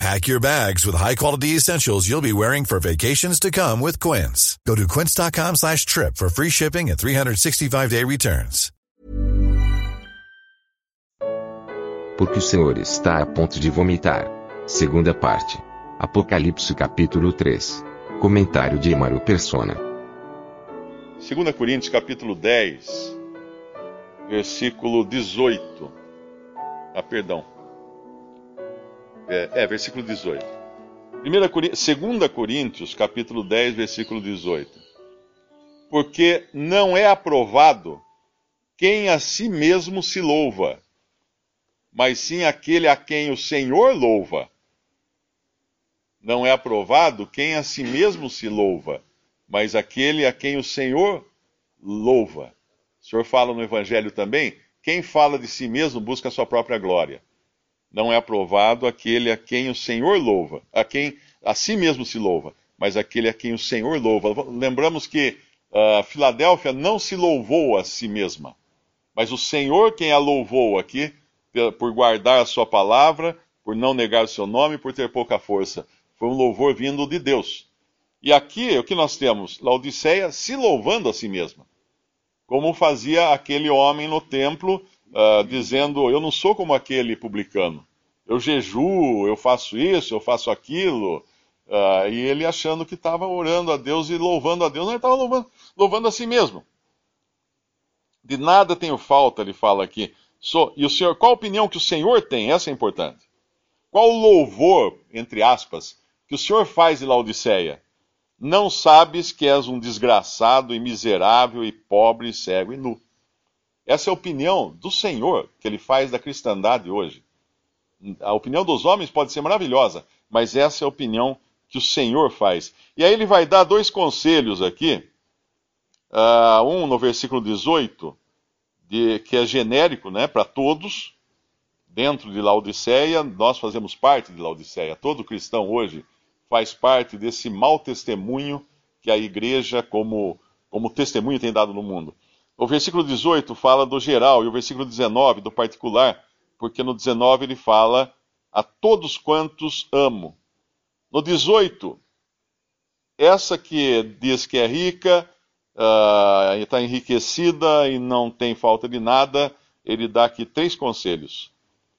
Pack your bags with high-quality essentials you'll be wearing for vacations to come with Quince. Go to quince.com slash trip for free shipping and 365-day returns. Porque o Senhor está a ponto de vomitar. Segunda parte. Apocalipse capítulo 3. Comentário de Emaro Persona. 2 Coríntios capítulo 10, versículo 18. Ah, perdão. É, é versículo 18. 2 Coríntios capítulo 10, versículo 18. Porque não é aprovado quem a si mesmo se louva, mas sim aquele a quem o Senhor louva. Não é aprovado quem a si mesmo se louva, mas aquele a quem o Senhor louva. O Senhor fala no Evangelho também: quem fala de si mesmo busca a sua própria glória. Não é aprovado aquele a quem o Senhor louva, a quem a si mesmo se louva, mas aquele a quem o Senhor louva. Lembramos que uh, Filadélfia não se louvou a si mesma, mas o Senhor quem a louvou aqui por guardar a sua palavra, por não negar o seu nome, por ter pouca força. Foi um louvor vindo de Deus. E aqui o que nós temos? Laodiceia se louvando a si mesma. Como fazia aquele homem no templo, uh, dizendo: Eu não sou como aquele publicano. Eu jejuo, eu faço isso, eu faço aquilo. Uh, e ele achando que estava orando a Deus e louvando a Deus, não, ele estava louvando, louvando a si mesmo. De nada tenho falta, ele fala aqui. E o senhor, qual a opinião que o Senhor tem? Essa é importante. Qual o louvor, entre aspas, que o Senhor faz de Laodiceia? Não sabes que és um desgraçado e miserável e pobre, cego e nu. Essa é a opinião do Senhor que ele faz da cristandade hoje. A opinião dos homens pode ser maravilhosa, mas essa é a opinião que o Senhor faz. E aí ele vai dar dois conselhos aqui. Uh, um no versículo 18, de, que é genérico né, para todos, dentro de Laodiceia, nós fazemos parte de Laodiceia. Todo cristão hoje faz parte desse mau testemunho que a igreja, como, como testemunho, tem dado no mundo. O versículo 18 fala do geral e o versículo 19 do particular, porque no 19 ele fala a todos quantos amo. No 18, essa que diz que é rica, uh, está enriquecida e não tem falta de nada, ele dá aqui três conselhos.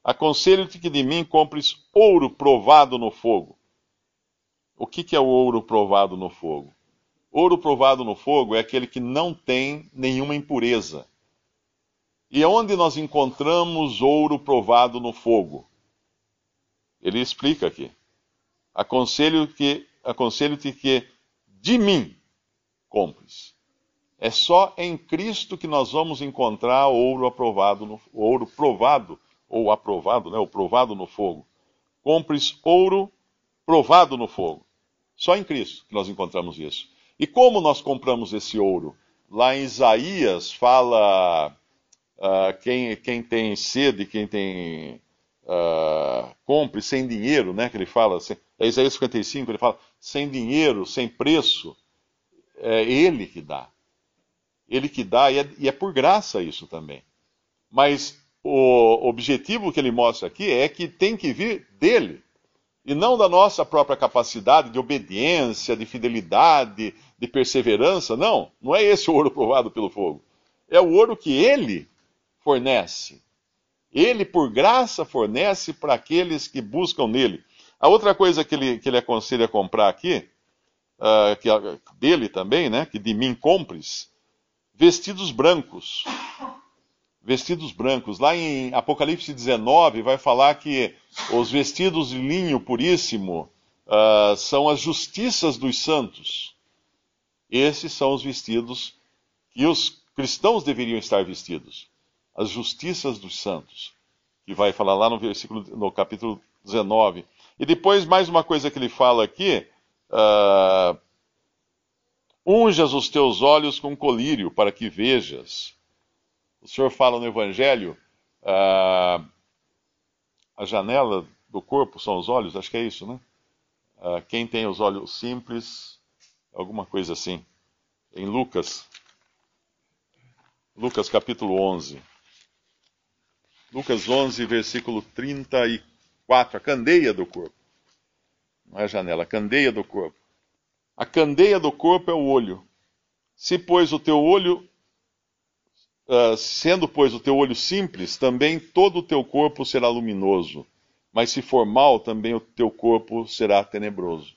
Aconselho-te que de mim compres ouro provado no fogo o que, que é o ouro provado no fogo? Ouro provado no fogo é aquele que não tem nenhuma impureza. E onde nós encontramos ouro provado no fogo? Ele explica aqui. Aconselho que aconselho-te que de mim compres. É só em Cristo que nós vamos encontrar ouro aprovado no, ouro provado ou aprovado, né, provado no fogo. Compres ouro provado no fogo. Só em Cristo que nós encontramos isso. E como nós compramos esse ouro? Lá em Isaías fala uh, quem, quem tem sede, quem tem. Uh, compre sem dinheiro, né? Que ele fala, é Isaías 55, ele fala, sem dinheiro, sem preço, é ele que dá. Ele que dá, e é, e é por graça isso também. Mas o objetivo que ele mostra aqui é que tem que vir dele e não da nossa própria capacidade de obediência, de fidelidade, de perseverança. Não, não é esse o ouro provado pelo fogo. É o ouro que ele fornece. Ele, por graça, fornece para aqueles que buscam nele. A outra coisa que ele, que ele aconselha comprar aqui, uh, que, dele também, né, que de mim compres, vestidos brancos vestidos brancos. Lá em Apocalipse 19 vai falar que os vestidos de linho puríssimo uh, são as justiças dos santos. Esses são os vestidos que os cristãos deveriam estar vestidos. As justiças dos santos. Que vai falar lá no versículo, no capítulo 19. E depois, mais uma coisa que ele fala aqui. Uh, Unjas os teus olhos com colírio para que vejas O Senhor fala no Evangelho, ah, a janela do corpo são os olhos, acho que é isso, né? Ah, quem tem os olhos simples, alguma coisa assim. Em Lucas, Lucas capítulo 11. Lucas 11, versículo 34, a candeia do corpo. Não é a janela, a candeia do corpo. A candeia do corpo é o olho. Se, pois, o teu olho, uh, sendo, pois, o teu olho simples, também todo o teu corpo será luminoso. Mas se for mal, também o teu corpo será tenebroso.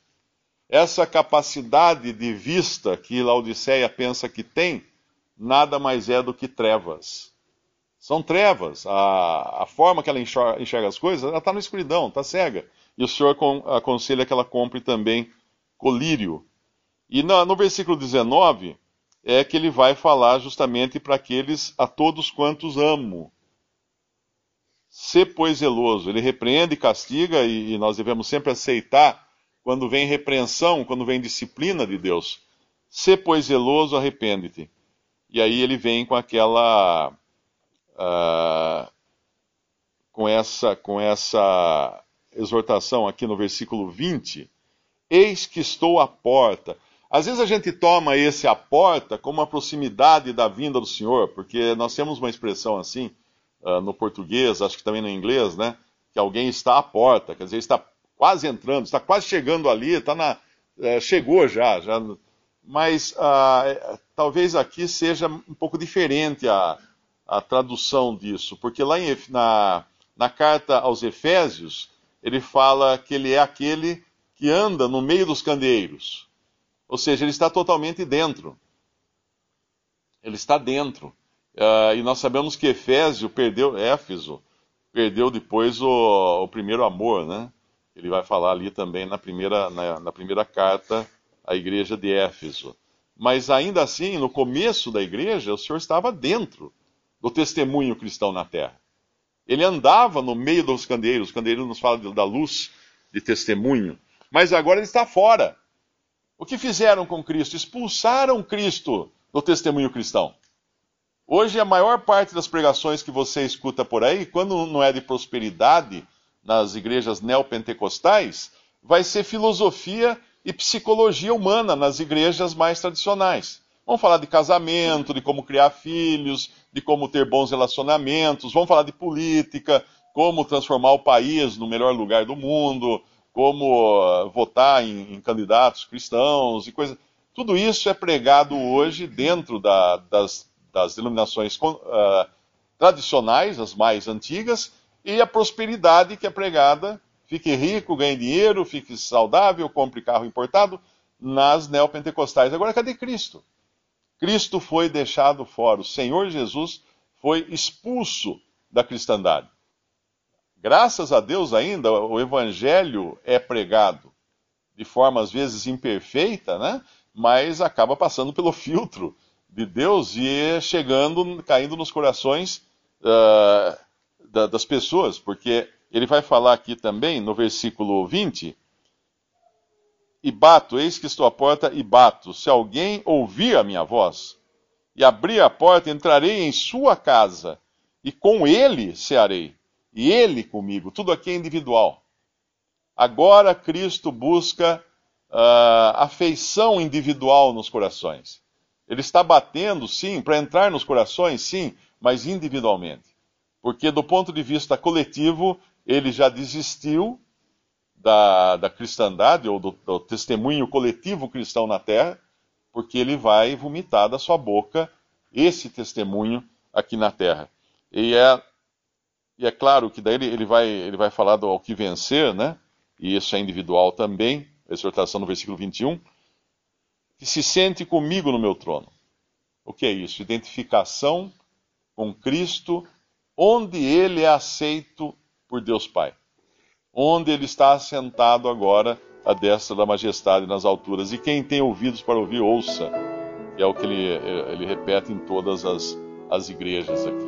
Essa capacidade de vista que Laodiceia pensa que tem, nada mais é do que trevas. São trevas. A, a forma que ela enxerga, enxerga as coisas, ela está na escuridão, está cega. E o Senhor aconselha que ela compre também colírio. E no versículo 19, é que ele vai falar justamente para aqueles a todos quantos amo. Se, pois, zeloso. Ele repreende e castiga, e, e nós devemos sempre aceitar quando vem repreensão, quando vem disciplina de Deus. Se, pois, zeloso, arrepende-te. E aí ele vem com aquela. Uh, com essa, com essa exortação aqui no versículo 20. Eis que estou à porta. Às vezes a gente toma esse à porta como uma proximidade da vinda do Senhor, porque nós temos uma expressão assim uh, no português, acho que também no inglês, né? Que alguém está à porta, quer dizer, está quase entrando, está quase chegando ali, está na, uh, chegou já, já. Mas uh, talvez aqui seja um pouco diferente a, a tradução disso, porque lá em, na, na carta aos Efésios ele fala que ele é aquele que anda no meio dos candeeiros. Ou seja, ele está totalmente dentro. Ele está dentro. Uh, e nós sabemos que Efésio perdeu, Éfeso, perdeu depois o, o, primeiro amor, né? Ele vai falar ali também na primeira, na, na primeira carta à igreja de Éfeso. Mas ainda assim, no começo da igreja, o Senhor estava dentro do testemunho cristão na terra. Ele andava no meio dos candeeiros, os candeeiros nos falam da luz de testemunho, mas agora ele está fora. O que fizeram com Cristo? Expulsaram Cristo do testemunho cristão. Hoje, a maior parte das pregações que você escuta por aí, quando não é de prosperidade nas igrejas neopentecostais, vai ser filosofia e psicologia humana nas igrejas mais tradicionais. Vamos falar de casamento, de como criar filhos, de como ter bons relacionamentos, vamos falar de política, como transformar o país no melhor lugar do mundo, como uh, votar em, em, candidatos cristãos e coisas. Tudo isso é pregado hoje dentro da, das, das denominações uh, tradicionais, as mais antigas, e a prosperidade que é pregada, fique rico, ganhe dinheiro, fique saudável, compre carro importado, nas neopentecostais. Agora, cadê Cristo? Cristo foi deixado fora, o Senhor Jesus foi expulso da cristandade. Graças a Deus ainda o evangelho é pregado de forma às vezes imperfeita, né? Mas acaba passando pelo filtro de Deus e chegando, caindo nos corações uh, da, das pessoas, porque ele vai falar aqui também no versículo 20: E bato, eis que estou à porta e bato. Se alguém ouvir a minha voz e abrir a porta, entrarei em sua casa e com ele cearei e ele comigo. Tudo aqui é individual. Agora Cristo busca uh, afeição individual nos corações. Ele está batendo, sim, para entrar nos corações, sim, mas individualmente. Porque do ponto de vista coletivo, ele já desistiu da, da cristandade, ou do, do testemunho coletivo cristão na terra, porque ele vai vomitar da sua boca esse testemunho aqui na terra. E é e é claro que daí ele, ele, vai, ele vai falar do ao que vencer, né? E isso é individual também, a exortação no versículo 21, que se sente comigo no meu trono. O que é isso? Identificação com Cristo, onde ele é aceito por Deus Pai. Onde ele está assentado agora à destra da majestade nas alturas. E quem tem ouvidos para ouvir, ouça. É o que ele, ele repete em todas as, as igrejas aqui.